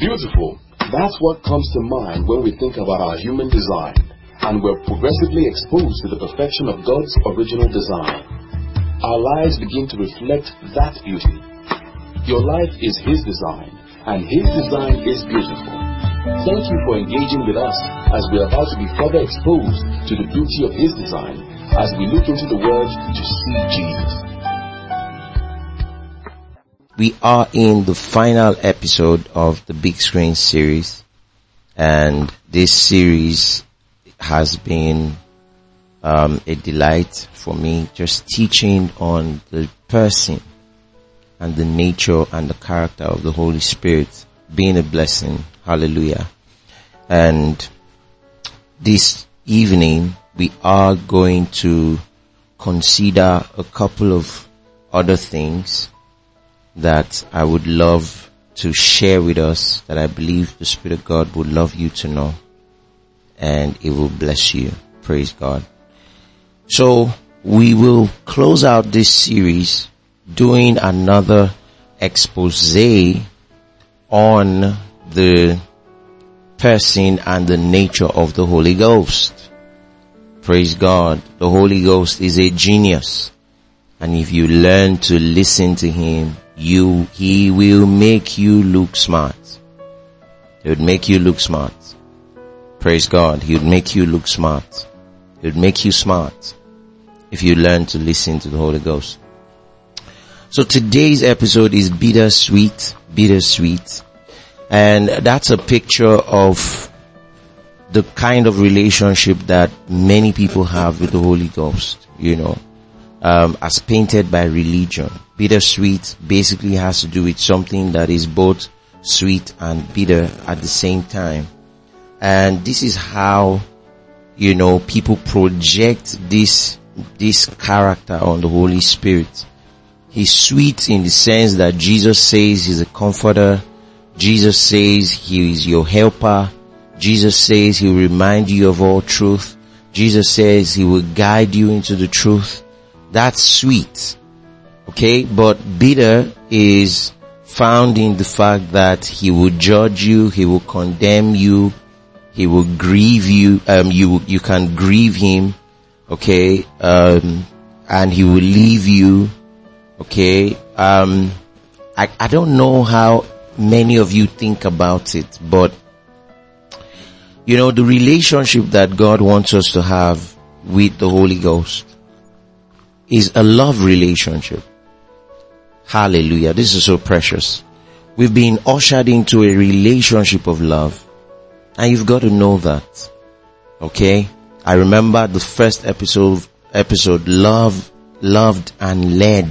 Beautiful. That's what comes to mind when we think about our human design, and we're progressively exposed to the perfection of God's original design. Our lives begin to reflect that beauty. Your life is His design, and His design is beautiful. Thank you for engaging with us as we are about to be further exposed to the beauty of His design as we look into the Word to see Jesus. We are in the final episode of the Big Screen series and this series has been um, a delight for me just teaching on the person and the nature and the character of the Holy Spirit being a blessing. Hallelujah. And this evening we are going to consider a couple of other things that I would love to share with us that I believe the Spirit of God would love you to know and it will bless you. Praise God. So we will close out this series doing another expose on the person and the nature of the Holy Ghost. Praise God. The Holy Ghost is a genius. And if you learn to listen to Him, you, He will make you look smart. He would make you look smart. Praise God. He would make you look smart. He would make you smart if you learn to listen to the Holy Ghost. So today's episode is bittersweet, bittersweet. And that's a picture of the kind of relationship that many people have with the Holy Ghost, you know, um, as painted by religion. Bittersweet basically has to do with something that is both sweet and bitter at the same time. And this is how, you know, people project this, this character on the Holy Spirit. He's sweet in the sense that Jesus says he's a comforter. Jesus says he is your helper. Jesus says he will remind you of all truth. Jesus says he will guide you into the truth. That's sweet. Okay. But bitter is found in the fact that he will judge you. He will condemn you. He will grieve you. Um, you, you can grieve him. Okay. Um, and he will leave you. Okay. Um, I, I don't know how many of you think about it, but you know, the relationship that God wants us to have with the Holy Ghost is a love relationship. Hallelujah. This is so precious. We've been ushered into a relationship of love. And you've got to know that. Okay? I remember the first episode, episode, love, loved and led.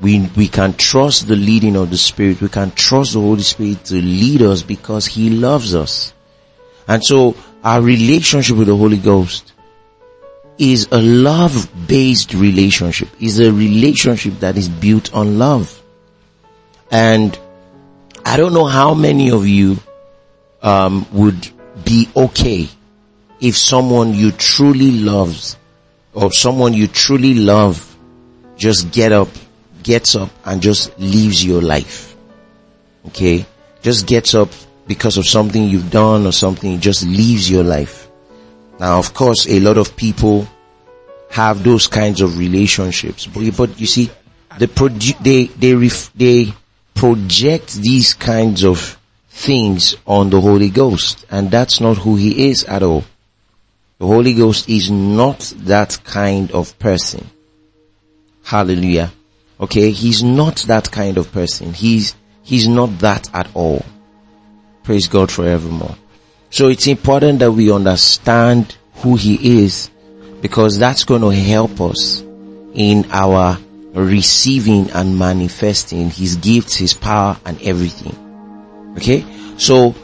We, we can trust the leading of the Spirit. We can trust the Holy Spirit to lead us because He loves us. And so our relationship with the Holy Ghost is a love based relationship, is a relationship that is built on love. And I don't know how many of you um, would be okay if someone you truly loves or someone you truly love just get up, gets up and just leaves your life. Okay? Just gets up because of something you've done or something, just leaves your life. Now, of course, a lot of people have those kinds of relationships, but, but you see, they, produ- they, they, ref- they project these kinds of things on the Holy Ghost, and that's not who He is at all. The Holy Ghost is not that kind of person. Hallelujah. Okay, He's not that kind of person. He's, He's not that at all. Praise God forevermore. So it's important that we understand who He is because that's going to help us in our receiving and manifesting His gifts, His power and everything. Okay? So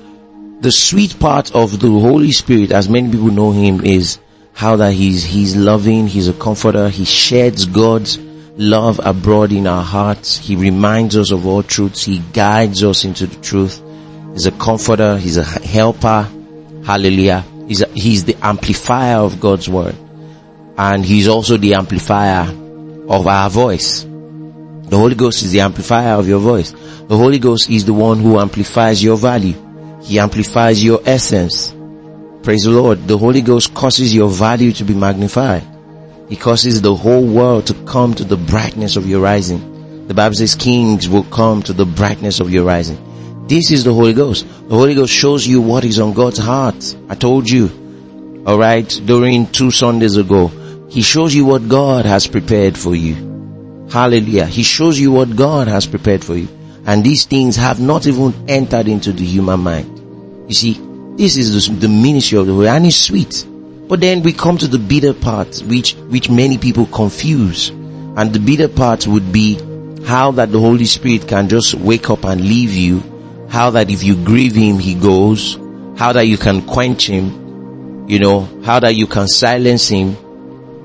the sweet part of the Holy Spirit, as many people know Him, is how that He's, He's loving, He's a comforter, He sheds God's love abroad in our hearts. He reminds us of all truths. He guides us into the truth. He's a comforter. He's a helper. Hallelujah. He's, he's the amplifier of God's word. And he's also the amplifier of our voice. The Holy Ghost is the amplifier of your voice. The Holy Ghost is the one who amplifies your value. He amplifies your essence. Praise the Lord. The Holy Ghost causes your value to be magnified. He causes the whole world to come to the brightness of your rising. The Bible says kings will come to the brightness of your rising. This is the Holy Ghost. The Holy Ghost shows you what is on God's heart. I told you. Alright, during two Sundays ago. He shows you what God has prepared for you. Hallelujah. He shows you what God has prepared for you. And these things have not even entered into the human mind. You see, this is the, ministry of the Holy and it's sweet. But then we come to the bitter part, which, which many people confuse. And the bitter part would be how that the Holy Spirit can just wake up and leave you how that if you grieve him, he goes, how that you can quench him, you know, how that you can silence him,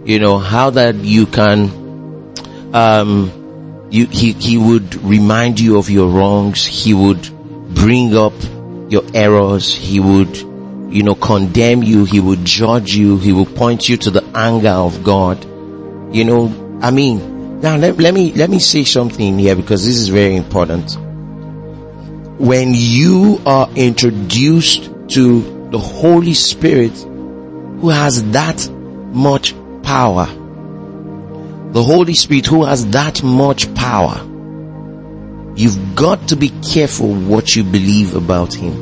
you know, how that you can, um, you, he, he would remind you of your wrongs. He would bring up your errors. He would, you know, condemn you. He would judge you. He will point you to the anger of God. You know, I mean, now let, let me, let me say something here because this is very important when you are introduced to the Holy Spirit who has that much power, the Holy Spirit who has that much power, you've got to be careful what you believe about Him.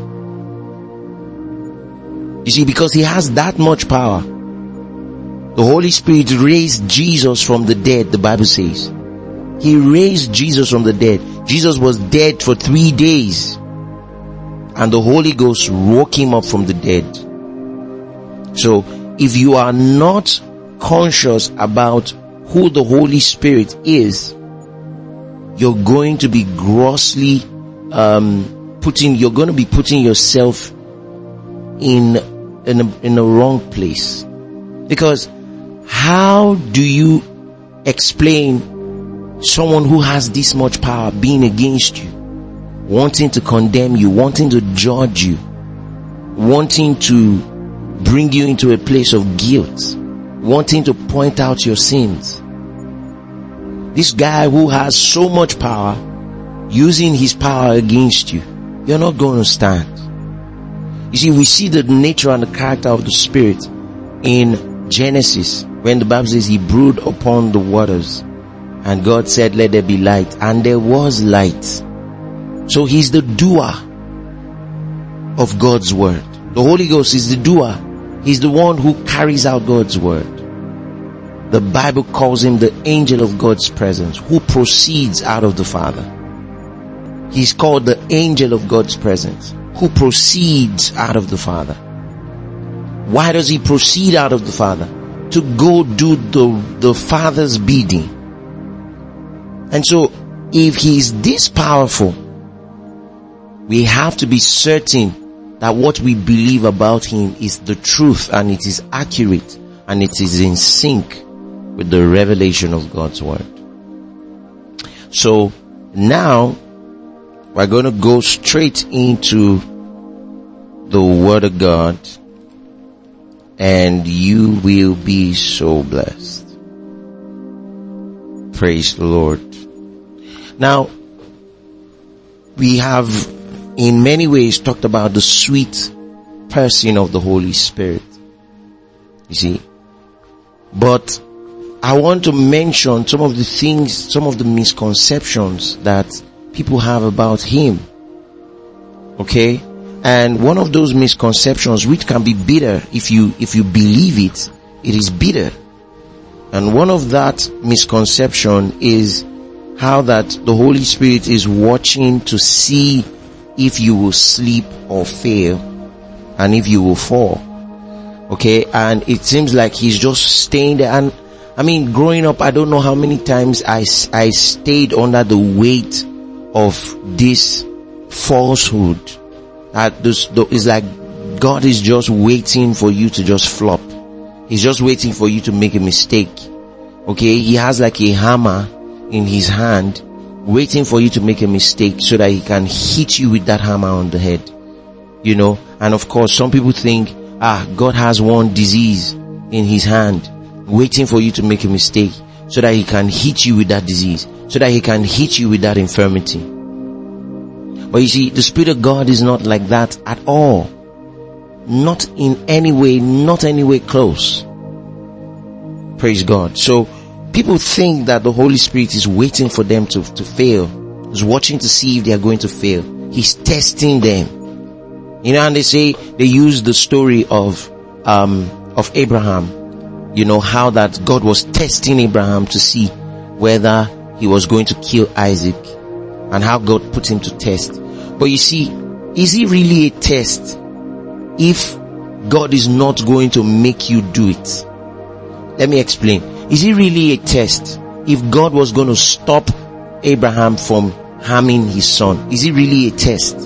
You see, because He has that much power. The Holy Spirit raised Jesus from the dead, the Bible says. He raised Jesus from the dead. Jesus was dead for three days. And the Holy Ghost woke him up from the dead. So if you are not conscious about who the Holy Spirit is, you're going to be grossly um, putting. You're going to be putting yourself in in a, in a wrong place, because how do you explain someone who has this much power being against you, wanting to condemn you, wanting to judge you, wanting to bring you into a place of guilt, wanting to point out your sins. This guy who has so much power, using his power against you, you're not going to stand. You see, we see the nature and the character of the Spirit in Genesis when the Bible says he brooded upon the waters and God said, let there be light. And there was light. So he's the doer of God's word. The Holy Ghost is the doer. He's the one who carries out God's word. The Bible calls him the angel of God's presence who proceeds out of the Father. He's called the angel of God's presence who proceeds out of the Father. Why does he proceed out of the Father? To go do the, the Father's bidding. And so, if he's this powerful, we have to be certain that what we believe about him is the truth and it is accurate and it is in sync with the revelation of God's word. So now we're going to go straight into the word of God and you will be so blessed. Praise the Lord. Now, we have in many ways talked about the sweet person of the Holy Spirit. You see? But I want to mention some of the things, some of the misconceptions that people have about Him. Okay? And one of those misconceptions which can be bitter if you, if you believe it, it is bitter. And one of that misconception is how that the Holy Spirit is watching to see if you will sleep or fail and if you will fall. Okay. And it seems like he's just staying there. And I mean, growing up, I don't know how many times I, I stayed under the weight of this falsehood that this is like God is just waiting for you to just flop. He's just waiting for you to make a mistake. Okay. He has like a hammer in his hand waiting for you to make a mistake so that he can hit you with that hammer on the head. You know, and of course some people think, ah, God has one disease in his hand waiting for you to make a mistake so that he can hit you with that disease. so that he can hit you with that infirmity. But you see, the Spirit of God is not like that at all. Not in any way, not any way close. Praise God. So people think that the Holy Spirit is waiting for them to, to fail. He's watching to see if they are going to fail. He's testing them. You know, and they say, they use the story of, um, of Abraham. You know, how that God was testing Abraham to see whether he was going to kill Isaac and how God put him to test. But you see, is it really a test if God is not going to make you do it? Let me explain. Is it really a test if God was going to stop Abraham from harming his son? Is it really a test?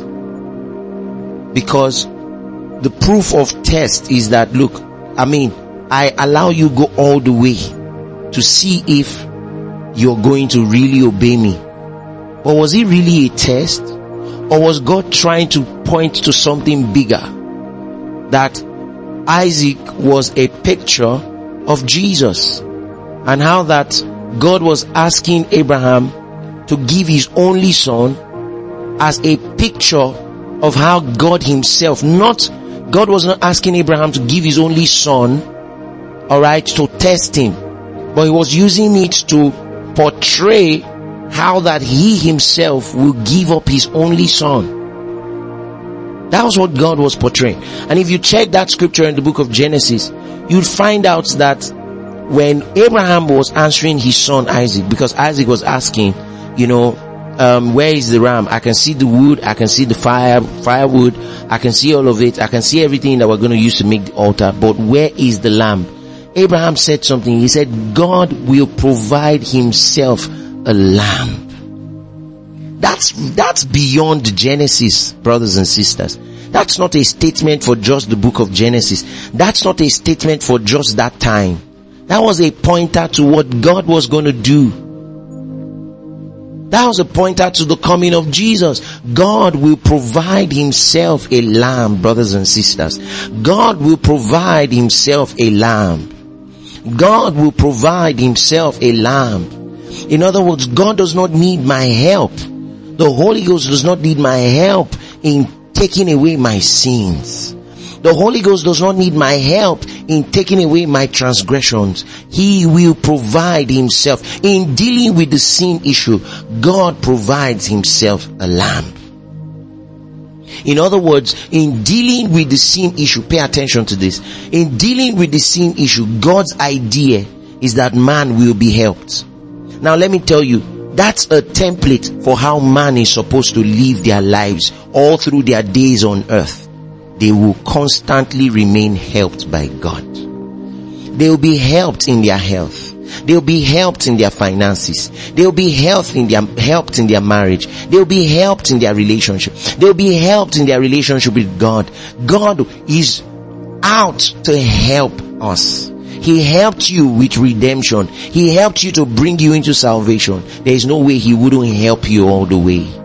Because the proof of test is that look, I mean, I allow you go all the way to see if you're going to really obey me. But was it really a test? Or was God trying to point to something bigger? That Isaac was a picture of Jesus and how that God was asking Abraham to give his only son as a picture of how God himself, not, God was not asking Abraham to give his only son, alright, to test him, but he was using it to portray how that he himself will give up his only son. That was what God was portraying. And if you check that scripture in the book of Genesis, you'll find out that when Abraham was answering his son Isaac, because Isaac was asking, you know, um, where is the ram? I can see the wood, I can see the fire, firewood, I can see all of it, I can see everything that we're going to use to make the altar, but where is the lamb? Abraham said something, he said, God will provide himself a lamb. That's, that's beyond Genesis, brothers and sisters. That's not a statement for just the book of Genesis. That's not a statement for just that time. That was a pointer to what God was going to do. That was a pointer to the coming of Jesus. God will provide himself a lamb, brothers and sisters. God will provide himself a lamb. God will provide himself a lamb. In other words, God does not need my help. The Holy Ghost does not need my help in taking away my sins. The Holy Ghost does not need my help in taking away my transgressions. He will provide himself. In dealing with the sin issue, God provides himself a lamb. In other words, in dealing with the sin issue, pay attention to this. In dealing with the sin issue, God's idea is that man will be helped. Now let me tell you, that's a template for how man is supposed to live their lives all through their days on earth. They will constantly remain helped by God. They will be helped in their health. They'll be helped in their finances. They'll be helped in their, helped in their marriage. They'll be helped in their relationship. They'll be helped in their relationship with God. God is out to help us. He helped you with redemption. He helped you to bring you into salvation. There is no way He wouldn't help you all the way.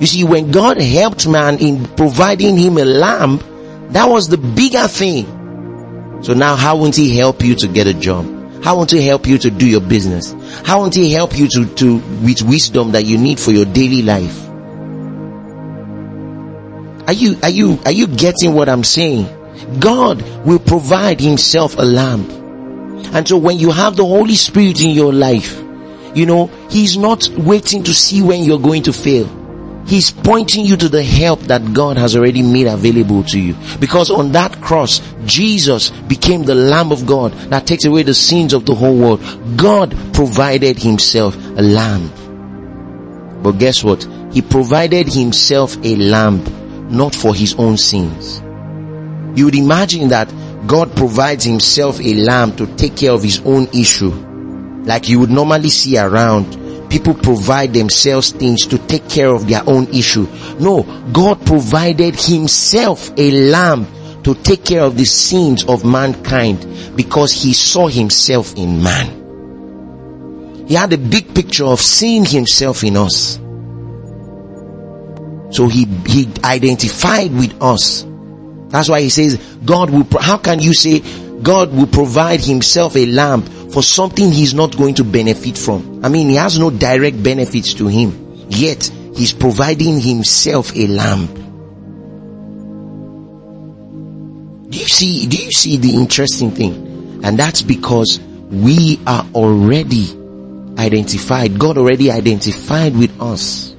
You see, when God helped man in providing him a lamp, that was the bigger thing. So now how won't He help you to get a job? How won't He help you to do your business? How won't He help you to, to, with wisdom that you need for your daily life? Are you, are you, are you getting what I'm saying? God will provide Himself a lamp. And so when you have the Holy Spirit in your life, you know, He's not waiting to see when you're going to fail. He's pointing you to the help that God has already made available to you. Because on that cross, Jesus became the Lamb of God that takes away the sins of the whole world. God provided Himself a lamb. But guess what? He provided Himself a lamb, not for His own sins. You would imagine that God provides himself a lamb to take care of his own issue. Like you would normally see around. People provide themselves things to take care of their own issue. No, God provided himself a lamb to take care of the sins of mankind because he saw himself in man. He had a big picture of seeing himself in us. So he, he identified with us that's why he says God will, how can you say God will provide himself a lamp for something he's not going to benefit from. I mean, he has no direct benefits to him, yet he's providing himself a lamp. Do you see, do you see the interesting thing? And that's because we are already identified. God already identified with us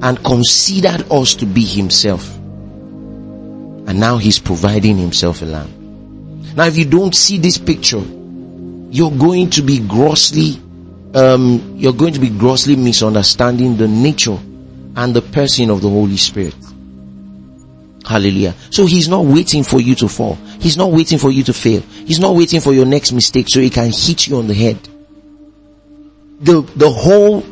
and considered us to be himself. And now he's providing himself a lamb. Now if you don't see this picture, you're going to be grossly, um, you're going to be grossly misunderstanding the nature and the person of the Holy Spirit. Hallelujah. So he's not waiting for you to fall. He's not waiting for you to fail. He's not waiting for your next mistake so he can hit you on the head. The, the whole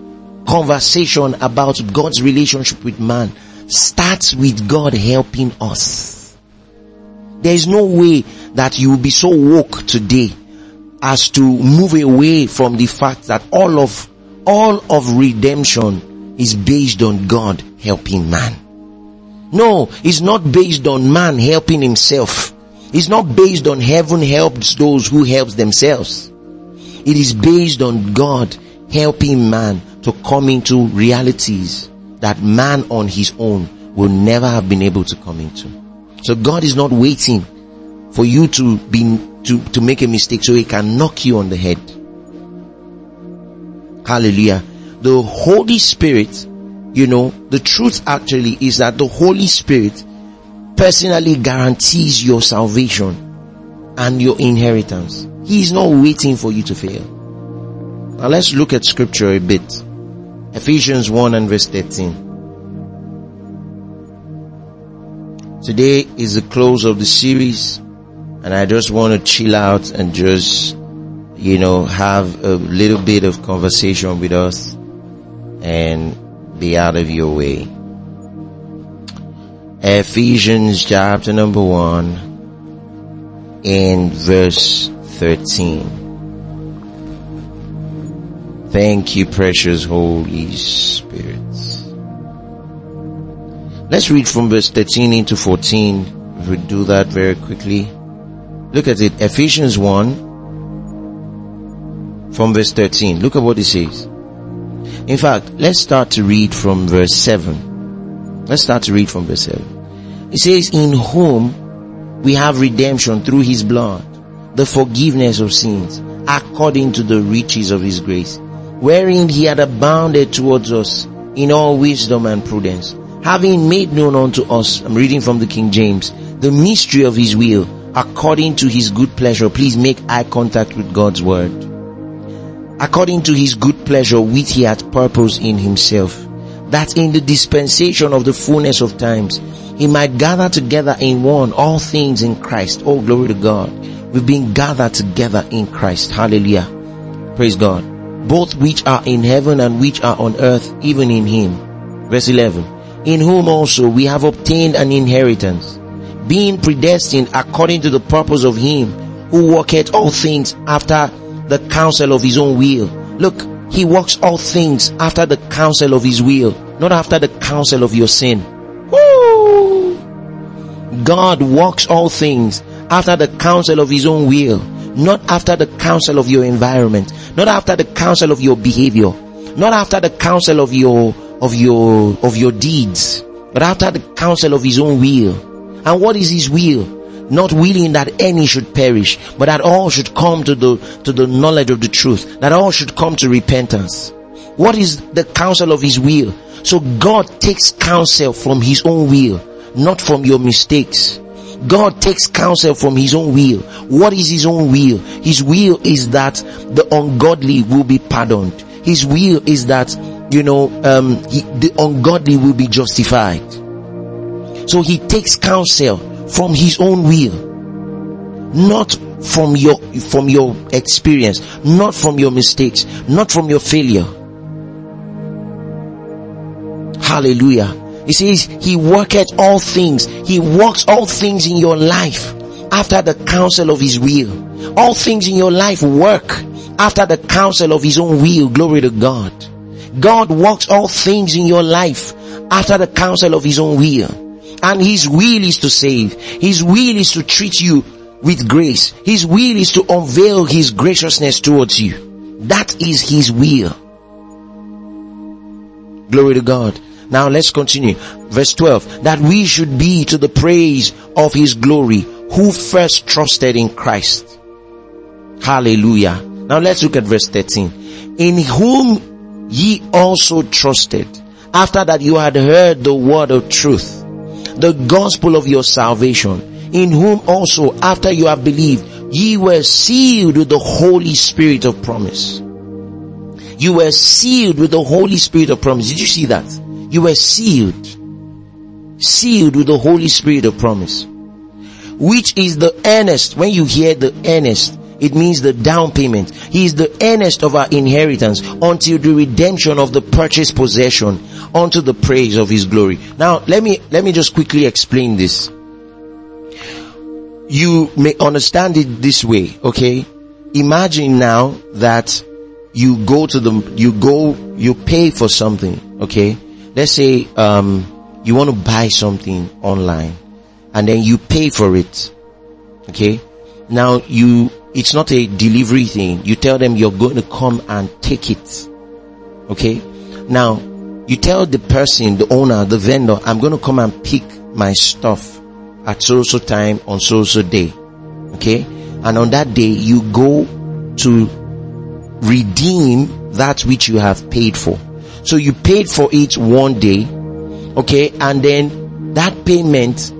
conversation about God's relationship with man starts with God helping us. There is no way that you will be so woke today as to move away from the fact that all of, all of redemption is based on God helping man. No, it's not based on man helping himself. It's not based on heaven helps those who helps themselves. It is based on God helping man to come into realities that man on his own will never have been able to come into. So God is not waiting for you to be, to, to make a mistake so he can knock you on the head. Hallelujah. The Holy Spirit, you know, the truth actually is that the Holy Spirit personally guarantees your salvation and your inheritance. He is not waiting for you to fail. Now let's look at scripture a bit. Ephesians 1 and verse 13. Today is the close of the series and I just want to chill out and just, you know, have a little bit of conversation with us and be out of your way. Ephesians chapter number 1 in verse 13. Thank you, precious Holy Spirit. Let's read from verse 13 into 14. If we do that very quickly. Look at it. Ephesians 1 from verse 13. Look at what it says. In fact, let's start to read from verse 7. Let's start to read from verse 7. It says, in whom we have redemption through his blood, the forgiveness of sins, according to the riches of his grace wherein he had abounded towards us in all wisdom and prudence, having made known unto us, I'm reading from the King James, the mystery of his will, according to his good pleasure. Please make eye contact with God's word. According to his good pleasure, which he had purpose in himself, that in the dispensation of the fullness of times, he might gather together in one all things in Christ. Oh, glory to God. We've been gathered together in Christ. Hallelujah. Praise God both which are in heaven and which are on earth, even in him. Verse 11. In whom also we have obtained an inheritance, being predestined according to the purpose of him who worketh all things after the counsel of his own will. Look, he works all things after the counsel of his will, not after the counsel of your sin. Woo! God works all things after the counsel of his own will not after the counsel of your environment, not after the counsel of your behavior, not after the counsel of your, of your, of your deeds, but after the counsel of his own will. And what is his will? Not willing that any should perish, but that all should come to the, to the knowledge of the truth, that all should come to repentance. What is the counsel of his will? So God takes counsel from his own will, not from your mistakes. God takes counsel from his own will. What is his own will? His will is that the ungodly will be pardoned. His will is that, you know, um, he, the ungodly will be justified. So he takes counsel from his own will. Not from your, from your experience, not from your mistakes, not from your failure. Hallelujah. He says, He worketh all things. He works all things in your life after the counsel of His will. All things in your life work after the counsel of His own will. Glory to God. God works all things in your life after the counsel of His own will. And His will is to save. His will is to treat you with grace. His will is to unveil His graciousness towards you. That is His will. Glory to God. Now let's continue. Verse 12. That we should be to the praise of His glory who first trusted in Christ. Hallelujah. Now let's look at verse 13. In whom ye also trusted after that you had heard the word of truth, the gospel of your salvation in whom also after you have believed, ye were sealed with the Holy Spirit of promise. You were sealed with the Holy Spirit of promise. Did you see that? You were sealed. Sealed with the Holy Spirit of promise. Which is the earnest, when you hear the earnest, it means the down payment. He is the earnest of our inheritance until the redemption of the purchased possession unto the praise of his glory. Now let me, let me just quickly explain this you may understand it this way, okay? Imagine now that you go to the, you go, you pay for something, okay? Let's say, um, you want to buy something online and then you pay for it, okay? Now you, it's not a delivery thing. You tell them you're going to come and take it, okay? Now, you tell the person, the owner, the vendor, I'm going to come and pick my stuff at so so time on so so day. Okay? And on that day you go to redeem that which you have paid for. So you paid for it one day. Okay? And then that payment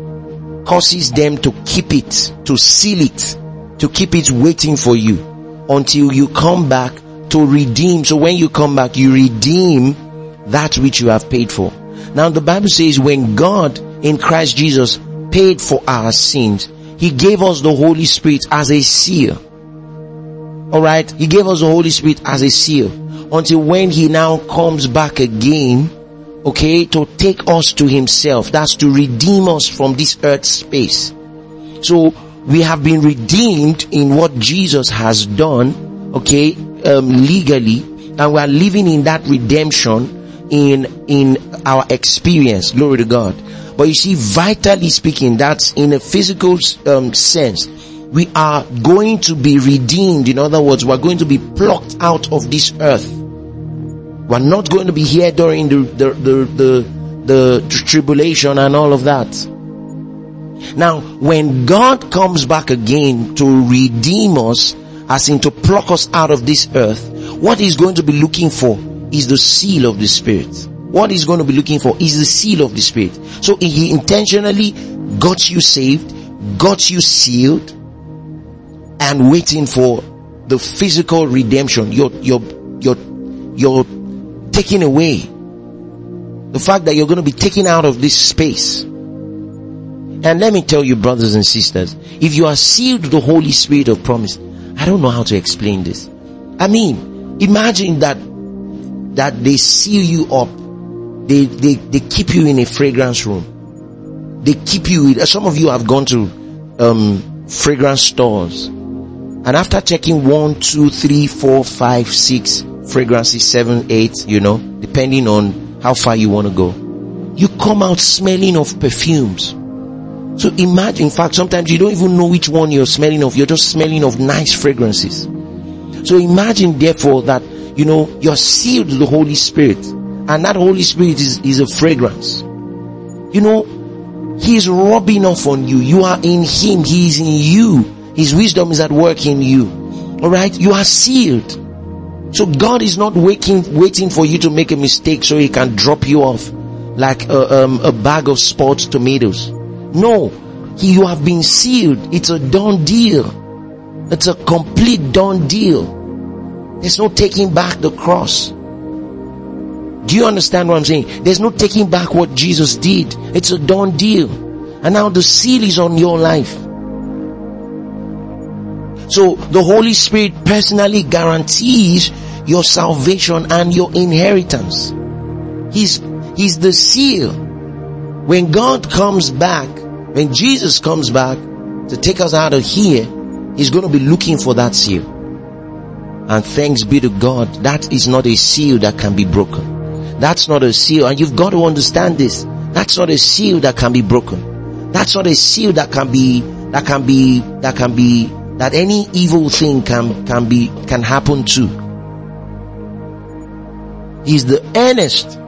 causes them to keep it, to seal it, to keep it waiting for you until you come back to redeem. So when you come back, you redeem that which you have paid for. Now the Bible says when God in Christ Jesus paid for our sins. He gave us the Holy Spirit as a seal. Alright? He gave us the Holy Spirit as a seal. Until when He now comes back again, okay, to take us to Himself. That's to redeem us from this earth space. So, we have been redeemed in what Jesus has done, okay, um, legally, and we are living in that redemption in, in our experience. Glory to God. But you see, vitally speaking, that's in a physical um, sense. We are going to be redeemed. In other words, we're going to be plucked out of this earth. We're not going to be here during the, the, the, the, the tribulation and all of that. Now, when God comes back again to redeem us, as in to pluck us out of this earth, what he's going to be looking for is the seal of the Spirit what he's going to be looking for is the seal of the Spirit. So he intentionally got you saved, got you sealed, and waiting for the physical redemption. You're, you're, you're, you're taken away. The fact that you're going to be taken out of this space. And let me tell you brothers and sisters, if you are sealed with the Holy Spirit of promise, I don't know how to explain this. I mean, imagine that, that they seal you up they, they, they keep you in a fragrance room. They keep you, some of you have gone to, um, fragrance stores. And after checking one, two, three, four, five, six fragrances, seven, eight, you know, depending on how far you want to go, you come out smelling of perfumes. So imagine, in fact, sometimes you don't even know which one you're smelling of. You're just smelling of nice fragrances. So imagine therefore that, you know, you're sealed with the Holy Spirit. And that Holy Spirit is, is a fragrance. You know, He's rubbing off on you. You are in Him. He is in you. His wisdom is at work in you. Alright? You are sealed. So God is not waiting, waiting for you to make a mistake so He can drop you off like a, um, a bag of sport tomatoes. No. You have been sealed. It's a done deal. It's a complete done deal. There's no taking back the cross. Do you understand what I'm saying? There's no taking back what Jesus did. It's a done deal. And now the seal is on your life. So the Holy Spirit personally guarantees your salvation and your inheritance. He's, he's the seal. When God comes back, when Jesus comes back to take us out of here, He's going to be looking for that seal. And thanks be to God, that is not a seal that can be broken. That's not a seal. And you've got to understand this. That's not a seal that can be broken. That's not a seal that can be, that can be, that can be, that any evil thing can, can be, can happen to. He's the earnest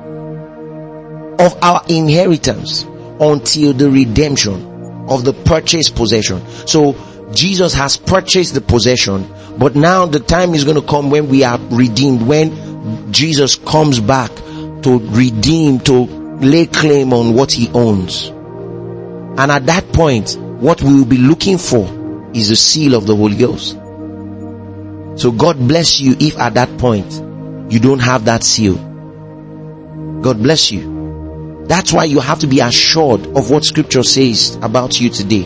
of our inheritance until the redemption of the purchased possession. So Jesus has purchased the possession, but now the time is going to come when we are redeemed, when Jesus comes back to redeem, to lay claim on what he owns. And at that point, what we will be looking for is the seal of the Holy Ghost. So God bless you if at that point you don't have that seal. God bless you. That's why you have to be assured of what scripture says about you today.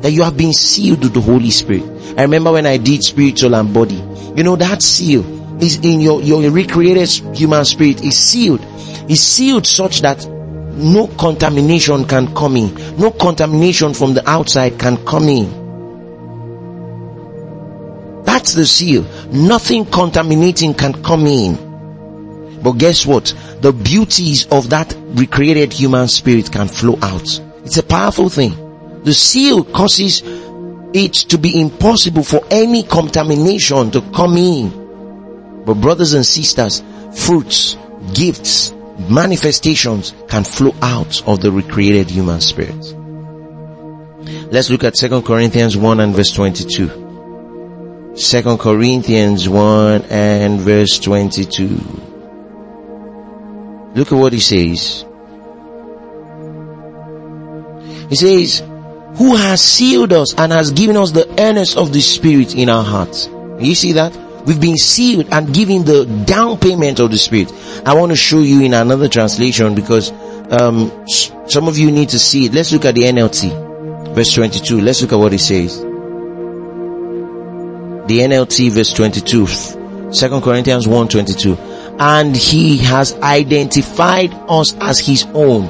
That you have been sealed with the Holy Spirit. I remember when I did spiritual and body. You know that seal is in your, your recreated human spirit is sealed. Is sealed such that no contamination can come in. No contamination from the outside can come in. That's the seal. Nothing contaminating can come in. But guess what? The beauties of that recreated human spirit can flow out. It's a powerful thing. The seal causes it to be impossible for any contamination to come in. But brothers and sisters, fruits, gifts, manifestations can flow out of the recreated human spirit. Let's look at 2 Corinthians 1 and verse 22. 2 Corinthians 1 and verse 22. Look at what he says. He says, who has sealed us and has given us the earnest of the spirit in our hearts. You see that? We've been sealed and given the down payment of the Spirit. I want to show you in another translation because um, some of you need to see it. Let's look at the NLT, verse 22. Let's look at what it says. The NLT, verse 22, 2 Corinthians 1 22. And he has identified us as his own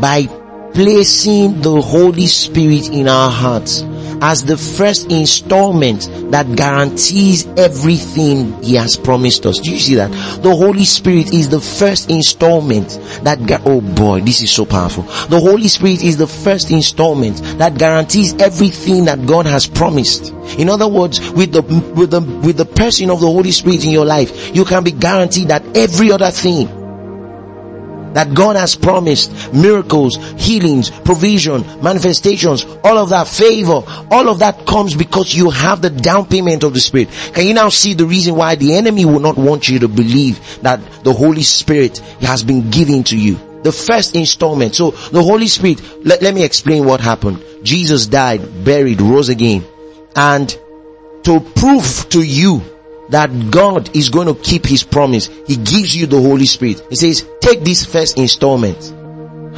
by placing the Holy Spirit in our hearts as the first installment that guarantees everything He has promised us. Do you see that? The Holy Spirit is the first installment that, oh boy, this is so powerful. The Holy Spirit is the first installment that guarantees everything that God has promised. In other words, with the, with the, with the person of the Holy Spirit in your life, you can be guaranteed that every other thing that God has promised, miracles, healings, provision, manifestations, all of that favor, all of that comes because you have the down payment of the Spirit. Can you now see the reason why the enemy will not want you to believe that the Holy Spirit has been given to you? The first installment. So the Holy Spirit, let, let me explain what happened. Jesus died, buried, rose again. And to prove to you that God is going to keep his promise. He gives you the Holy Spirit. He says, take this first installment.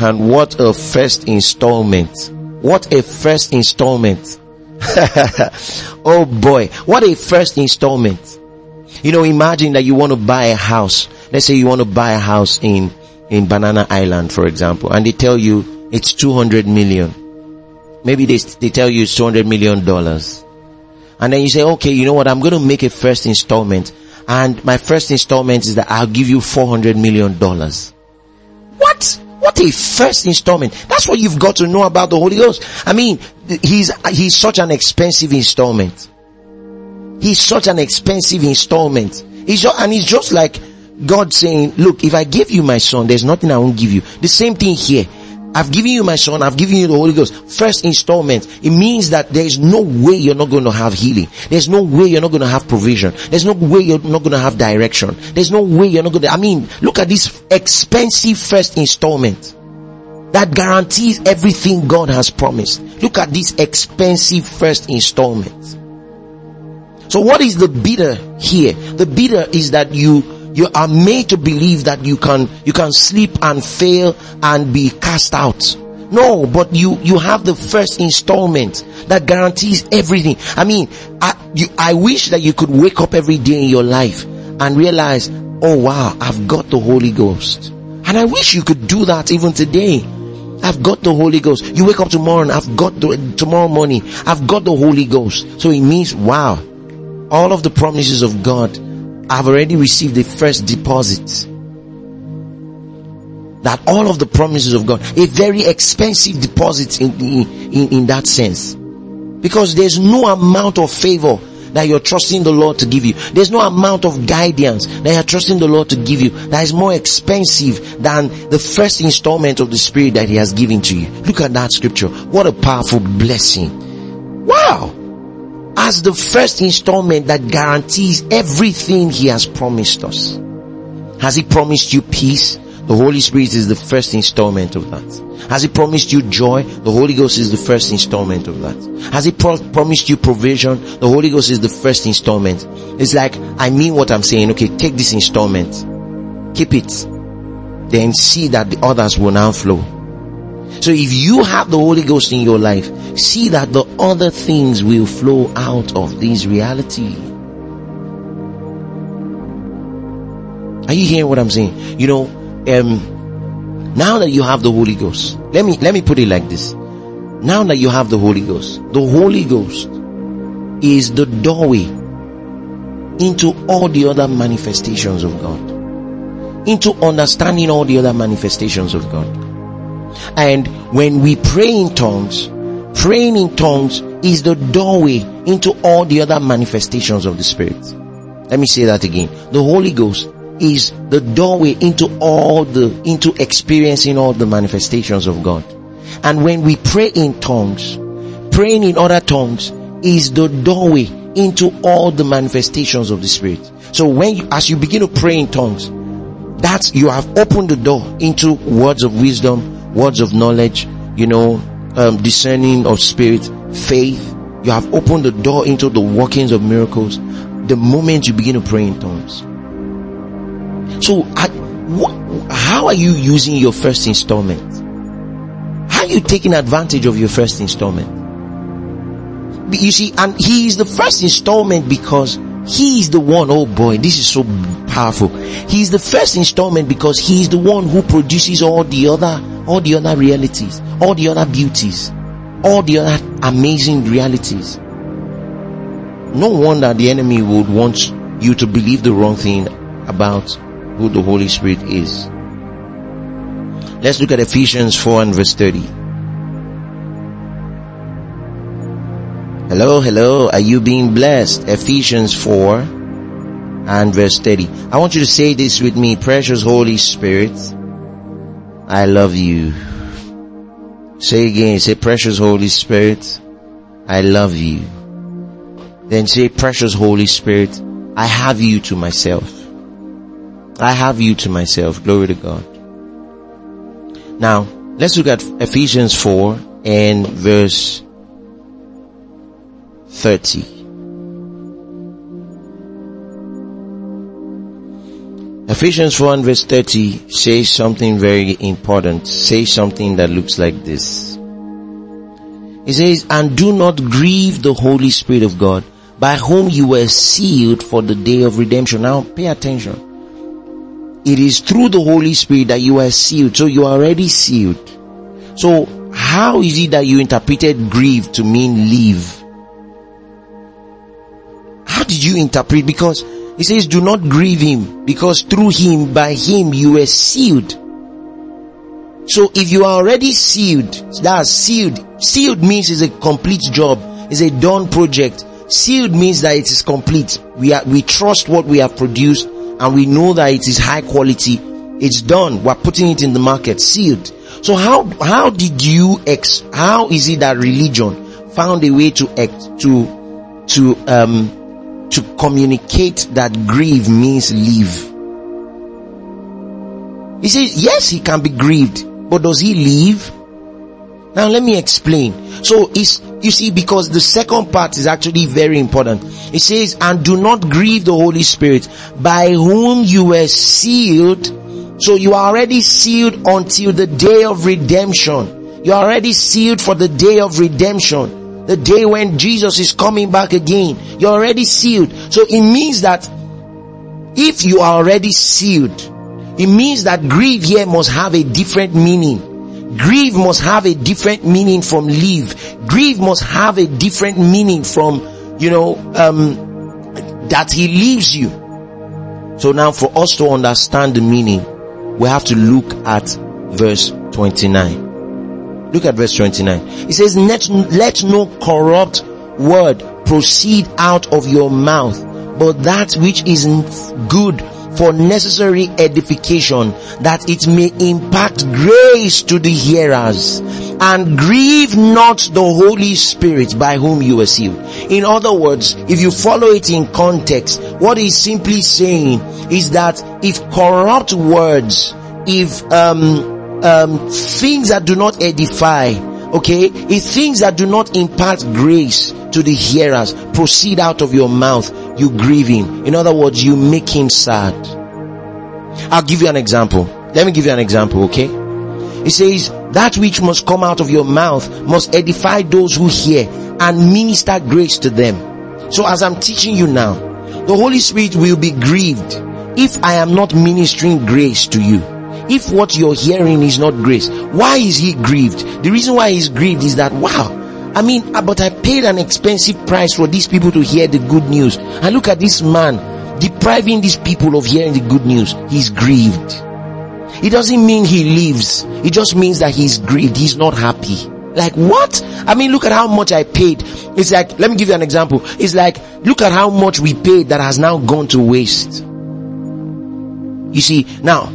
And what a first installment. What a first installment. oh boy. What a first installment. You know, imagine that you want to buy a house. Let's say you want to buy a house in, in Banana Island, for example, and they tell you it's 200 million. Maybe they, they tell you it's 200 million dollars. And then you say, okay, you know what? I'm going to make a first installment. And my first installment is that I'll give you 400 million dollars. What? What a first installment. That's what you've got to know about the Holy Ghost. I mean, he's, he's such an expensive installment. He's such an expensive installment. He's just, and he's just like God saying, look, if I give you my son, there's nothing I won't give you. The same thing here. I've given you my son, I've given you the Holy Ghost. First installment. It means that there is no way you're not going to have healing. There's no way you're not going to have provision. There's no way you're not going to have direction. There's no way you're not going to, I mean, look at this expensive first installment that guarantees everything God has promised. Look at this expensive first installment. So what is the bidder here? The bidder is that you you are made to believe that you can, you can sleep and fail and be cast out. No, but you, you have the first installment that guarantees everything. I mean, I, you, I wish that you could wake up every day in your life and realize, oh wow, I've got the Holy Ghost. And I wish you could do that even today. I've got the Holy Ghost. You wake up tomorrow and I've got the, tomorrow morning, I've got the Holy Ghost. So it means, wow, all of the promises of God I've already received the first deposit. That all of the promises of God, a very expensive deposit in, in, in that sense. Because there's no amount of favor that you're trusting the Lord to give you. There's no amount of guidance that you're trusting the Lord to give you that is more expensive than the first installment of the Spirit that He has given to you. Look at that scripture. What a powerful blessing. Wow! As the first installment that guarantees everything He has promised us. Has He promised you peace? The Holy Spirit is the first installment of that. Has He promised you joy? The Holy Ghost is the first installment of that. Has He pro- promised you provision? The Holy Ghost is the first installment. It's like, I mean what I'm saying. Okay, take this installment. Keep it. Then see that the others will now flow. So if you have the Holy Ghost in your life, see that the other things will flow out of this reality. Are you hearing what I'm saying? You know, um, now that you have the Holy Ghost, let me, let me put it like this. Now that you have the Holy Ghost, the Holy Ghost is the doorway into all the other manifestations of God. Into understanding all the other manifestations of God. And when we pray in tongues, praying in tongues is the doorway into all the other manifestations of the Spirit. Let me say that again. The Holy Ghost is the doorway into all the, into experiencing all the manifestations of God. And when we pray in tongues, praying in other tongues is the doorway into all the manifestations of the Spirit. So when you, as you begin to pray in tongues, that's, you have opened the door into words of wisdom, words of knowledge, you know, um, discerning of spirit, faith. You have opened the door into the workings of miracles the moment you begin to pray in tongues. So, how are you using your first installment? How are you taking advantage of your first installment? You see, and he is the first installment because he is the one, oh boy, this is so powerful. He is the first installment because he is the one who produces all the other, all the other realities, all the other beauties, all the other amazing realities. No wonder the enemy would want you to believe the wrong thing about who the Holy Spirit is. Let's look at Ephesians 4 and verse 30. Hello, hello. Are you being blessed? Ephesians 4 and verse 30. I want you to say this with me. Precious Holy Spirit, I love you. Say again. Say, precious Holy Spirit, I love you. Then say, precious Holy Spirit, I have you to myself. I have you to myself. Glory to God. Now, let's look at Ephesians 4 and verse 30. Ephesians 4 and verse 30 says something very important. Says something that looks like this. It says, and do not grieve the Holy Spirit of God by whom you were sealed for the day of redemption. Now pay attention. It is through the Holy Spirit that you are sealed. So you are already sealed. So how is it that you interpreted grieve to mean leave? How did you interpret? Because he says do not grieve him because through him, by him you were sealed. So if you are already sealed, that's sealed. Sealed means it's a complete job. It's a done project. Sealed means that it is complete. We are, we trust what we have produced and we know that it is high quality, it's done. We're putting it in the market, sealed. So how, how did you ex, how is it that religion found a way to act, to, to, um, to communicate that grieve means leave? He says, yes, he can be grieved, but does he leave? Now let me explain. So it's, you see, because the second part is actually very important. It says, and do not grieve the Holy Spirit by whom you were sealed. So you are already sealed until the day of redemption. You are already sealed for the day of redemption. The day when Jesus is coming back again. You're already sealed. So it means that if you are already sealed, it means that grief here must have a different meaning Grieve must have a different meaning from leave. Grieve must have a different meaning from, you know, um, that he leaves you. So now for us to understand the meaning, we have to look at verse 29. Look at verse 29. It says, let, let no corrupt word proceed out of your mouth, but that which is good for necessary edification that it may impact grace to the hearers and grieve not the Holy Spirit by whom you were sealed. In other words, if you follow it in context, what he's simply saying is that if corrupt words, if um, um, things that do not edify, okay, if things that do not impart grace to the hearers proceed out of your mouth, you grieve him. In other words, you make him sad. I'll give you an example. Let me give you an example, okay? It says, that which must come out of your mouth must edify those who hear and minister grace to them. So as I'm teaching you now, the Holy Spirit will be grieved if I am not ministering grace to you. If what you're hearing is not grace, why is he grieved? The reason why he's grieved is that, wow, I mean, uh, but I paid an expensive price for these people to hear the good news. And look at this man depriving these people of hearing the good news. He's grieved. It doesn't mean he leaves. It just means that he's grieved. He's not happy. Like what? I mean, look at how much I paid. It's like, let me give you an example. It's like, look at how much we paid that has now gone to waste. You see, now,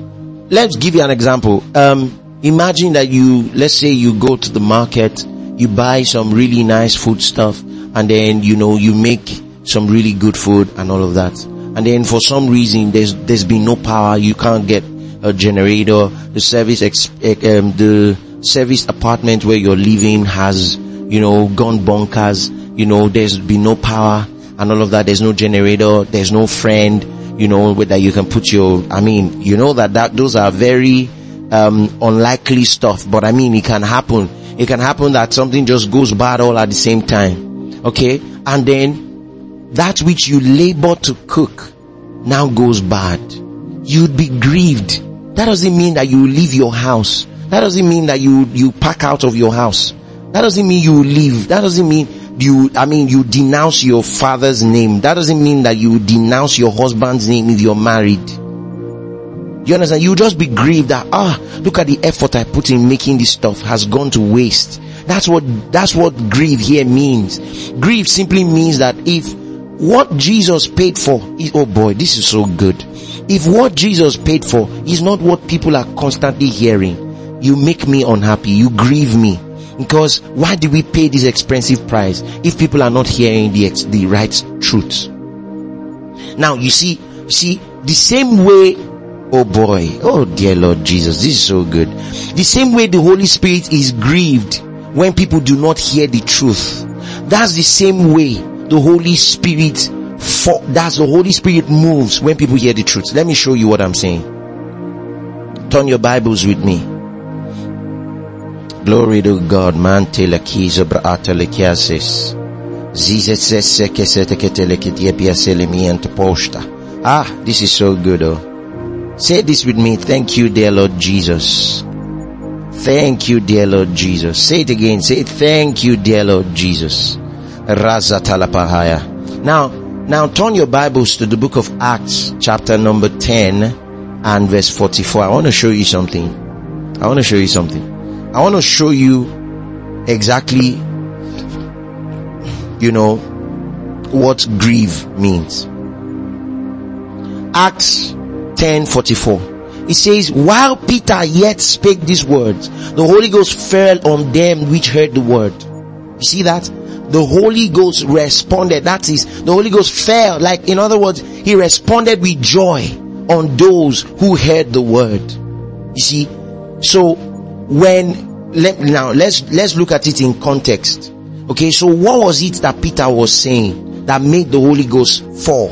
let's give you an example. Um, imagine that you, let's say you go to the market you buy some really nice food stuff and then, you know, you make some really good food and all of that. And then for some reason, there's, there's been no power. You can't get a generator. The service, ex, um, the service apartment where you're living has, you know, gone bonkers. You know, there's been no power and all of that. There's no generator. There's no friend, you know, that you can put your, I mean, you know that, that those are very, um, unlikely stuff, but I mean, it can happen it can happen that something just goes bad all at the same time. Okay? And then that which you labor to cook now goes bad. You'd be grieved. That doesn't mean that you leave your house. That doesn't mean that you, you pack out of your house. That doesn't mean you leave. That doesn't mean you, I mean, you denounce your father's name. That doesn't mean that you denounce your husband's name if you're married. You understand? You just be grieved that, ah, look at the effort I put in making this stuff has gone to waste. That's what, that's what grieve here means. Grieve simply means that if what Jesus paid for is, oh boy, this is so good. If what Jesus paid for is not what people are constantly hearing, you make me unhappy. You grieve me. Because why do we pay this expensive price if people are not hearing the, the right truth? Now you see, you see, the same way Oh boy. Oh dear Lord Jesus. This is so good. The same way the Holy Spirit is grieved when people do not hear the truth. That's the same way the Holy Spirit for, that's the Holy Spirit moves when people hear the truth. Let me show you what I'm saying. Turn your Bibles with me. Glory to God. Mante la chiesa braata le chiases. Zizetsesse che sete che te le che miente posta. Ah, this is so good oh. Say this with me. Thank you, dear Lord Jesus. Thank you, dear Lord Jesus. Say it again. Say. Thank you, dear Lord Jesus. Raza talapahaya. Now, now turn your Bibles to the book of Acts, chapter number 10 and verse 44. I want to show you something. I want to show you something. I want to show you exactly, you know, what grieve means. Acts 10:44. It says, while Peter yet spake these words, the Holy Ghost fell on them which heard the word. You see that? The Holy Ghost responded. That is, the Holy Ghost fell. Like, in other words, He responded with joy on those who heard the word. You see? So, when, let, now let's, let's look at it in context. Okay, so what was it that Peter was saying that made the Holy Ghost fall?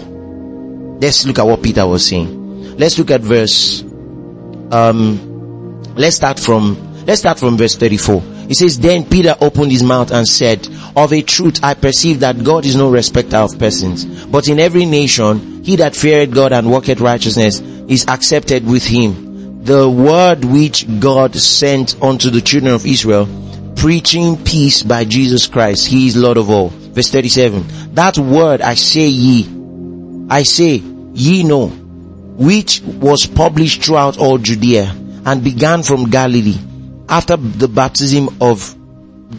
Let's look at what Peter was saying. Let's look at verse, um, let's start from, let's start from verse 34. It says, then Peter opened his mouth and said, of a truth I perceive that God is no respecter of persons, but in every nation, he that feareth God and worketh righteousness is accepted with him. The word which God sent unto the children of Israel, preaching peace by Jesus Christ, he is Lord of all. Verse 37, that word I say ye, I say, ye know, which was published throughout all Judea and began from Galilee after the baptism of,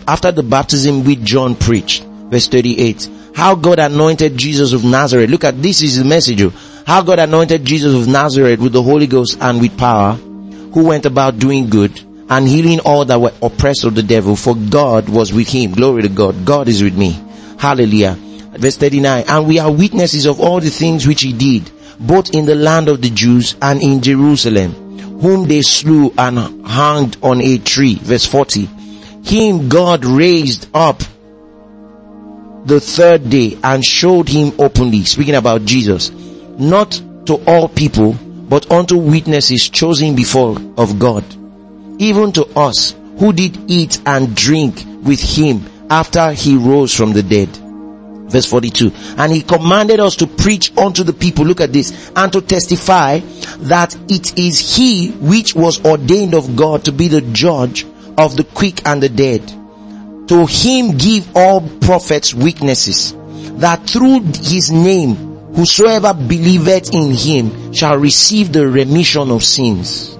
after the baptism which John preached, Verse 38. How God anointed Jesus of Nazareth. Look at this is the message. How God anointed Jesus of Nazareth with the Holy Ghost and with power, who went about doing good and healing all that were oppressed of the devil, for God was with him. Glory to God. God is with me. Hallelujah. Verse 39. And we are witnesses of all the things which he did, both in the land of the Jews and in Jerusalem, whom they slew and hanged on a tree. Verse 40. Him God raised up the third day and showed him openly, speaking about Jesus, not to all people, but unto witnesses chosen before of God even to us who did eat and drink with him after he rose from the dead. Verse 42. And he commanded us to preach unto the people, look at this, and to testify that it is he which was ordained of God to be the judge of the quick and the dead. To him give all prophets witnesses that through his name whosoever believeth in him shall receive the remission of sins.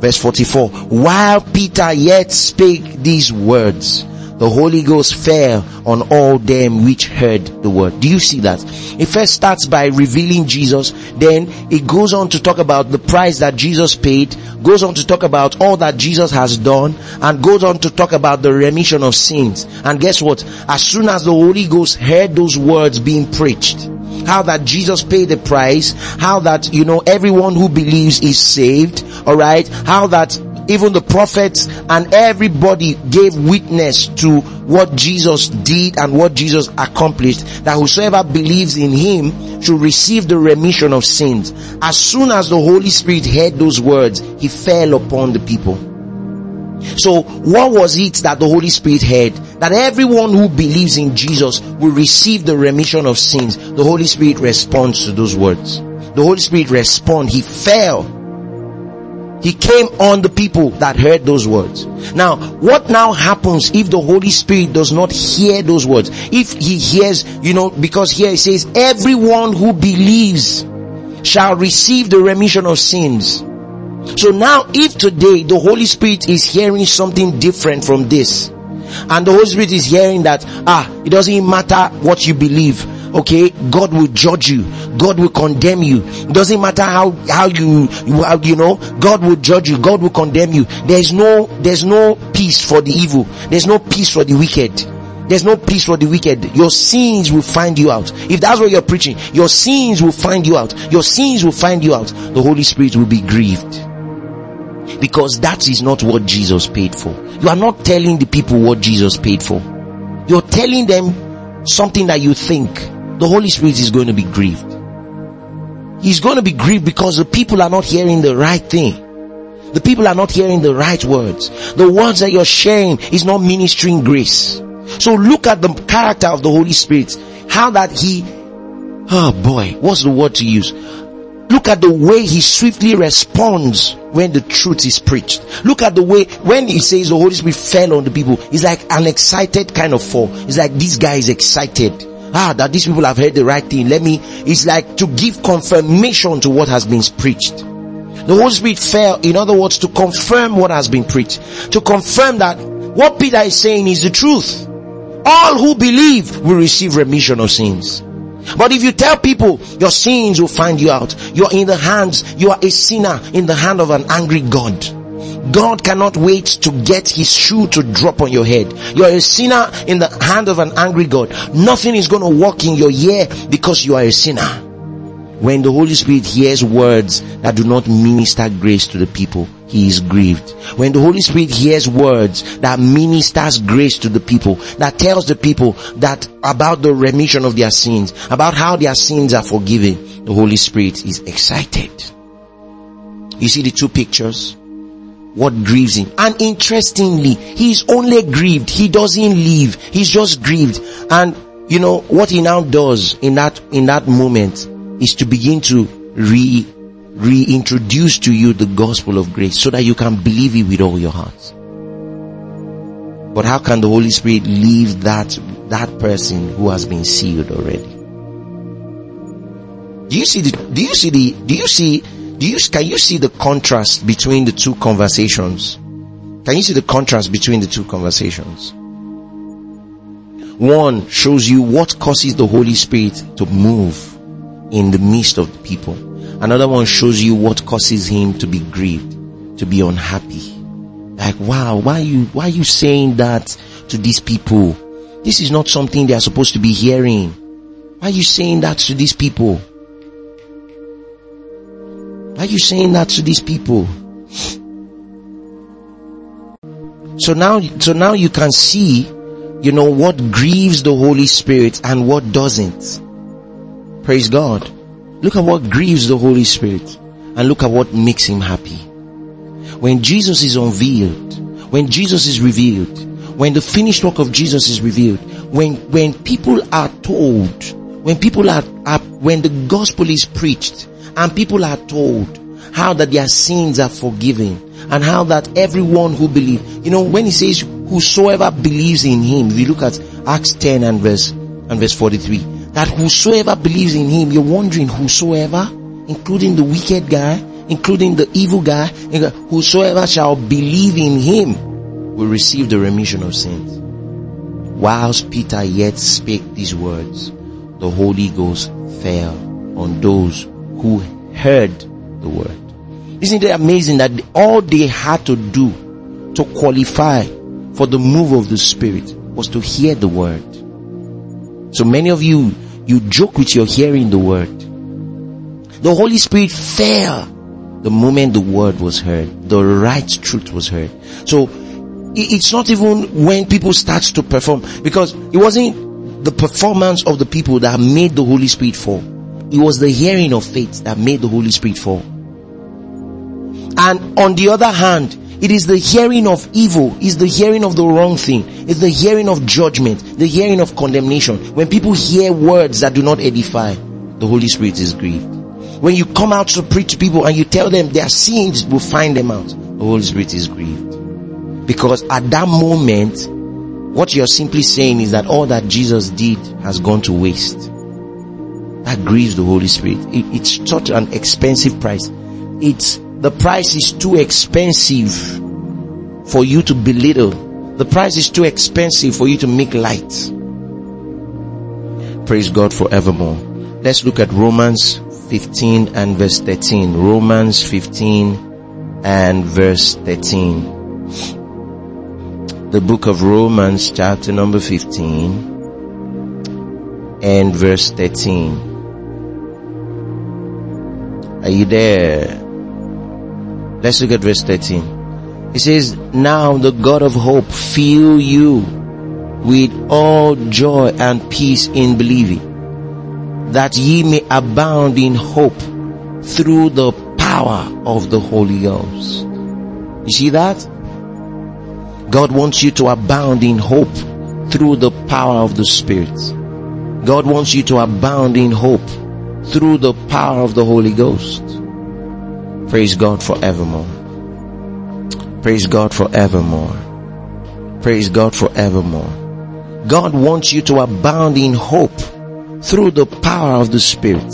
Verse 44. While Peter yet spake these words, the Holy Ghost fell on all them which heard the word. Do you see that? It first starts by revealing Jesus, then it goes on to talk about the price that Jesus paid, goes on to talk about all that Jesus has done, and goes on to talk about the remission of sins. And guess what? As soon as the Holy Ghost heard those words being preached, how that Jesus paid the price, how that, you know, everyone who believes is saved, alright, how that even the prophets and everybody gave witness to what Jesus did and what Jesus accomplished, that whosoever believes in him should receive the remission of sins. As soon as the Holy Spirit heard those words, he fell upon the people. So what was it that the Holy Spirit heard? That everyone who believes in Jesus will receive the remission of sins. The Holy Spirit responds to those words. The Holy Spirit respond. He fell. He came on the people that heard those words. Now, what now happens if the Holy Spirit does not hear those words? If he hears, you know, because here it says, everyone who believes shall receive the remission of sins. So now if today the Holy Spirit is hearing something different from this, and the Holy Spirit is hearing that, ah, it doesn't matter what you believe. Okay, God will judge you. God will condemn you. Doesn't matter how, how you, how, you know, God will judge you. God will condemn you. There's no, there's no peace for the evil. There's no peace for the wicked. There's no peace for the wicked. Your sins will find you out. If that's what you're preaching, your sins will find you out. Your sins will find you out. The Holy Spirit will be grieved. Because that is not what Jesus paid for. You are not telling the people what Jesus paid for. You're telling them something that you think. The Holy Spirit is going to be grieved. He's going to be grieved because the people are not hearing the right thing. The people are not hearing the right words. The words that you're sharing is not ministering grace. So look at the character of the Holy Spirit. How that he, oh boy, what's the word to use? Look at the way he swiftly responds when the truth is preached. Look at the way, when he says the Holy Spirit fell on the people, it's like an excited kind of fall. It's like this guy is excited. Ah, that these people have heard the right thing. Let me, it's like to give confirmation to what has been preached. The Holy Spirit fell, in other words, to confirm what has been preached. To confirm that what Peter is saying is the truth. All who believe will receive remission of sins. But if you tell people your sins will find you out, you're in the hands, you are a sinner in the hand of an angry God. God cannot wait to get his shoe to drop on your head. You're a sinner in the hand of an angry God. Nothing is going to work in your ear because you are a sinner. When the Holy Spirit hears words that do not minister grace to the people, he is grieved. When the Holy Spirit hears words that ministers grace to the people, that tells the people that about the remission of their sins, about how their sins are forgiven, the Holy Spirit is excited. You see the two pictures? What grieves him? And interestingly, he's only grieved. He doesn't leave. He's just grieved. And you know, what he now does in that, in that moment is to begin to re, reintroduce to you the gospel of grace so that you can believe it with all your heart. But how can the Holy Spirit leave that, that person who has been sealed already? Do you see the, do you see the, do you see, do you, can you see the contrast between the two conversations? Can you see the contrast between the two conversations? One shows you what causes the Holy Spirit to move in the midst of the people. Another one shows you what causes him to be grieved, to be unhappy. Like, wow, why are you, why are you saying that to these people? This is not something they are supposed to be hearing. Why are you saying that to these people? Are you saying that to these people? So now, so now you can see, you know, what grieves the Holy Spirit and what doesn't. Praise God. Look at what grieves the Holy Spirit and look at what makes him happy. When Jesus is unveiled, when Jesus is revealed, when the finished work of Jesus is revealed, when, when people are told, when people are, are when the gospel is preached and people are told how that their sins are forgiven and how that everyone who believes, you know, when he says whosoever believes in him, if you look at Acts 10 and verse, and verse 43, that whosoever believes in him, you're wondering whosoever, including the wicked guy, including the evil guy, whosoever shall believe in him will receive the remission of sins. Whilst Peter yet spake these words, the Holy Ghost fell on those who heard the word. Isn't it amazing that all they had to do to qualify for the move of the Spirit was to hear the word? So many of you, you joke with your hearing the word. The Holy Spirit fell the moment the word was heard, the right truth was heard. So it's not even when people start to perform because it wasn't the performance of the people that made the Holy Spirit fall. It was the hearing of faith that made the Holy Spirit fall. And on the other hand, it is the hearing of evil, is the hearing of the wrong thing, it's the hearing of judgment, the hearing of condemnation. When people hear words that do not edify, the Holy Spirit is grieved. When you come out to preach to people and you tell them their sins will find them out, the Holy Spirit is grieved. Because at that moment, what you're simply saying is that all that Jesus did has gone to waste. That grieves the Holy Spirit. It, it's such an expensive price. It's the price is too expensive for you to belittle. The price is too expensive for you to make light. Praise God forevermore. Let's look at Romans 15 and verse 13. Romans 15 and verse 13. The book of Romans chapter number 15 and verse 13. Are you there? Let's look at verse 13. It says, Now the God of hope fill you with all joy and peace in believing, that ye may abound in hope through the power of the Holy Ghost. You see that? God wants you to abound in hope through the power of the Spirit. God wants you to abound in hope through the power of the Holy Ghost. Praise God forevermore. Praise God forevermore. Praise God forevermore. God wants you to abound in hope through the power of the Spirit.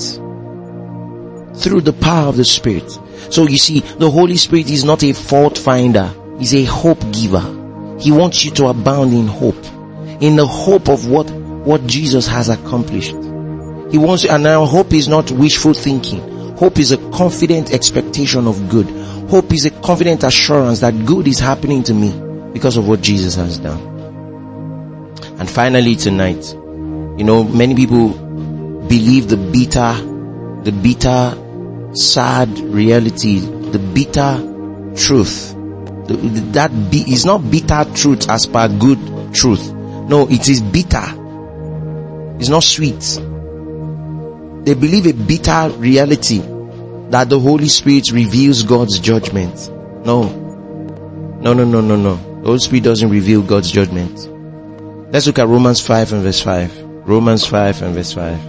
Through the power of the Spirit. So you see, the Holy Spirit is not a fault finder. He's a hope giver. He wants you to abound in hope. In the hope of what, what Jesus has accomplished. He wants, and our hope is not wishful thinking. Hope is a confident expectation of good. Hope is a confident assurance that good is happening to me because of what Jesus has done. And finally tonight, you know, many people believe the bitter, the bitter, sad reality, the bitter truth. That be, is not bitter truth as per good truth. No, it is bitter. It's not sweet. They believe a bitter reality that the Holy Spirit reveals God's judgment. No. No, no, no, no, no. The Holy Spirit doesn't reveal God's judgment. Let's look at Romans 5 and verse 5. Romans 5 and verse 5.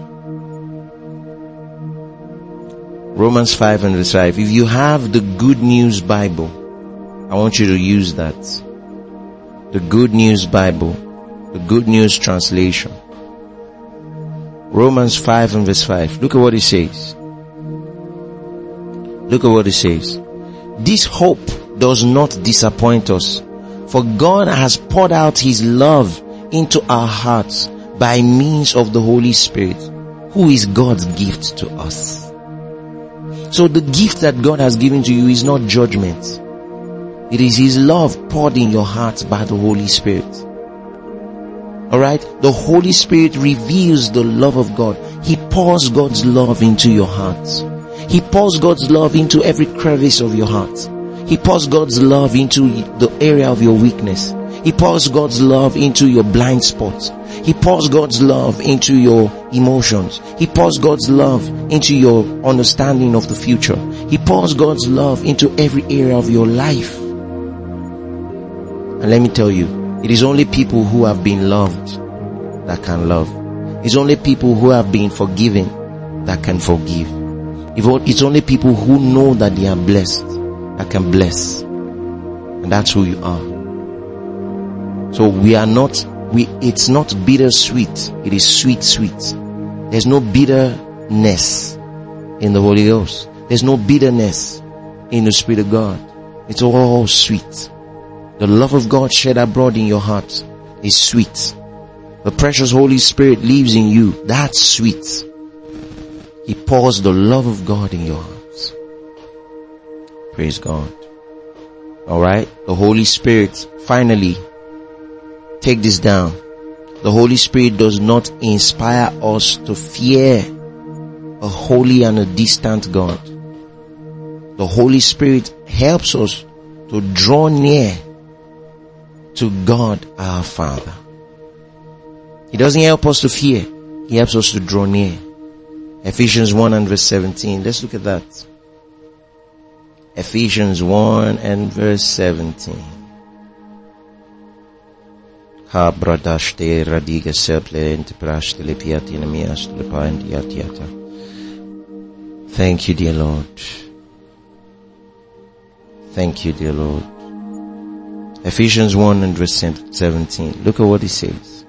Romans 5 and verse 5. If you have the Good News Bible, I want you to use that. The Good News Bible. The Good News Translation. Romans 5 and verse 5. Look at what it says. Look at what it says. This hope does not disappoint us, for God has poured out His love into our hearts by means of the Holy Spirit, who is God's gift to us. So the gift that God has given to you is not judgment. It is His love poured in your heart by the Holy Spirit. Alright? The Holy Spirit reveals the love of God. He pours God's love into your heart. He pours God's love into every crevice of your heart. He pours God's love into the area of your weakness. He pours God's love into your blind spots. He pours God's love into your emotions. He pours God's love into your understanding of the future. He pours God's love into every area of your life. And let me tell you, it is only people who have been loved that can love. It's only people who have been forgiven that can forgive. It's only people who know that they are blessed that can bless. And that's who you are. So we are not, we, it's not bittersweet. It is sweet, sweet. There's no bitterness in the Holy Ghost. There's no bitterness in the Spirit of God. It's all sweet. The love of God shed abroad in your heart is sweet. The precious Holy Spirit lives in you. That's sweet. He pours the love of God in your heart. Praise God. Alright? The Holy Spirit finally Take this down. The Holy Spirit does not inspire us to fear a holy and a distant God. The Holy Spirit helps us to draw near to God our Father. He doesn't help us to fear. He helps us to draw near. Ephesians 1 and verse 17. Let's look at that. Ephesians 1 and verse 17. Ha bradaște radiga seple întepraște le piati în miaște le paentiatiata. Thank you, dear Lord. Thank you, dear Lord. Ephesians 1 and verse 17. Look at what he says.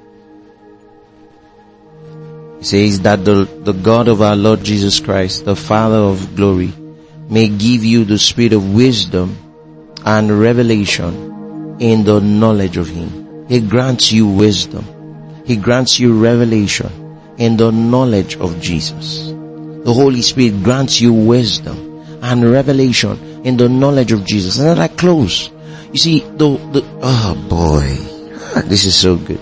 He says that the, the God of our Lord Jesus Christ, the Father of glory, may give you the spirit of wisdom and revelation in the knowledge of Him he grants you wisdom. He grants you revelation in the knowledge of Jesus. The Holy Spirit grants you wisdom and revelation in the knowledge of Jesus. And then I close. You see, the, the, oh boy, ah, this is so good.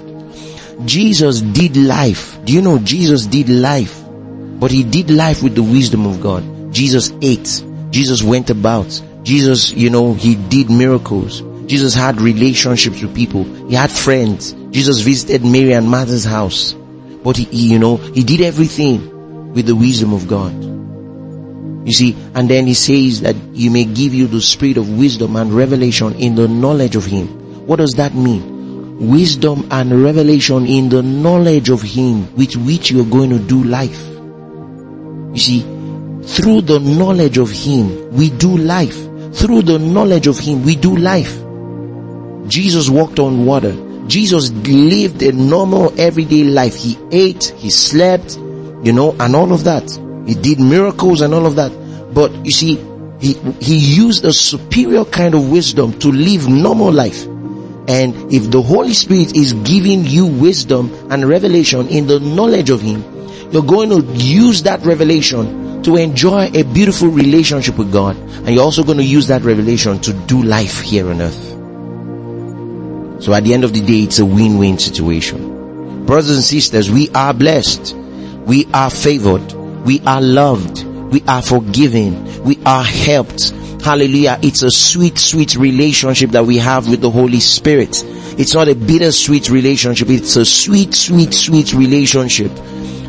Jesus did life. Do you know Jesus did life? But he did life with the wisdom of God. Jesus ate. Jesus went about. Jesus, you know, he did miracles. Jesus had relationships with people. He had friends. Jesus visited Mary and Martha's house. But he, you know, he did everything with the wisdom of God. You see, and then he says that you may give you the spirit of wisdom and revelation in the knowledge of him. What does that mean? Wisdom and revelation in the knowledge of him with which you're going to do life. You see, through the knowledge of him, we do life. Through the knowledge of him, we do life. Jesus walked on water. Jesus lived a normal everyday life. He ate, he slept, you know, and all of that. He did miracles and all of that. But you see, he, he used a superior kind of wisdom to live normal life. And if the Holy Spirit is giving you wisdom and revelation in the knowledge of Him, you're going to use that revelation to enjoy a beautiful relationship with God. And you're also going to use that revelation to do life here on earth. So at the end of the day, it's a win-win situation. Brothers and sisters, we are blessed. We are favored. We are loved. We are forgiven. We are helped. Hallelujah. It's a sweet, sweet relationship that we have with the Holy Spirit. It's not a bittersweet relationship. It's a sweet, sweet, sweet relationship.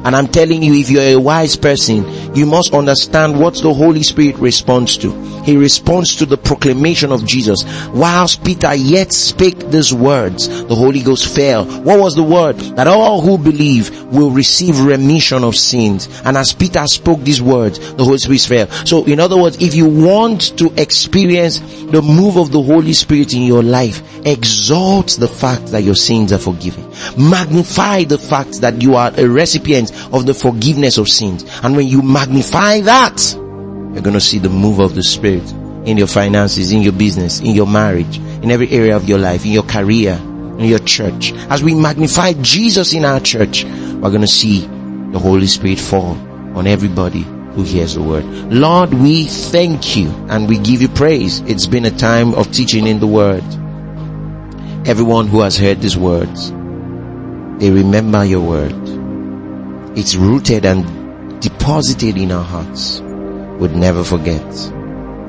And I'm telling you, if you're a wise person, you must understand what the Holy Spirit responds to. He responds to the proclamation of Jesus. Whilst Peter yet spake these words, the Holy Ghost fell. What was the word? That all who believe will receive remission of sins. And as Peter spoke these words, the Holy Spirit fell. So in other words, if you want to experience the move of the Holy Spirit in your life, exalt the fact that your sins are forgiven. Magnify the fact that you are a recipient of the forgiveness of sins. And when you magnify that, you're going to see the move of the Spirit in your finances, in your business, in your marriage, in every area of your life, in your career, in your church, as we magnify Jesus in our church, we're going to see the Holy Spirit fall on everybody who hears the word. Lord, we thank you and we give you praise. It's been a time of teaching in the word. Everyone who has heard these words, they remember your word. It's rooted and deposited in our hearts. Would never forget.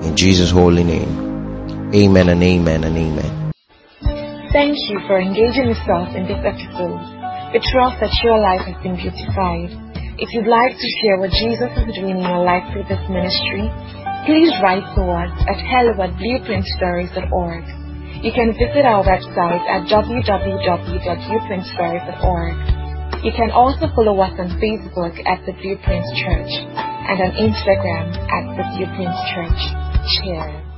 In Jesus' holy name. Amen and amen and amen. Thank you for engaging yourself in this episode. We trust that your life has been beautified. If you'd like to share what Jesus is doing in your life through this ministry, please write to us at hello at blueprintstories.org. You can visit our website at www.blueprintstories.org. You can also follow us on Facebook at The Blueprint Church and on Instagram at The Blueprint Church. Cheers.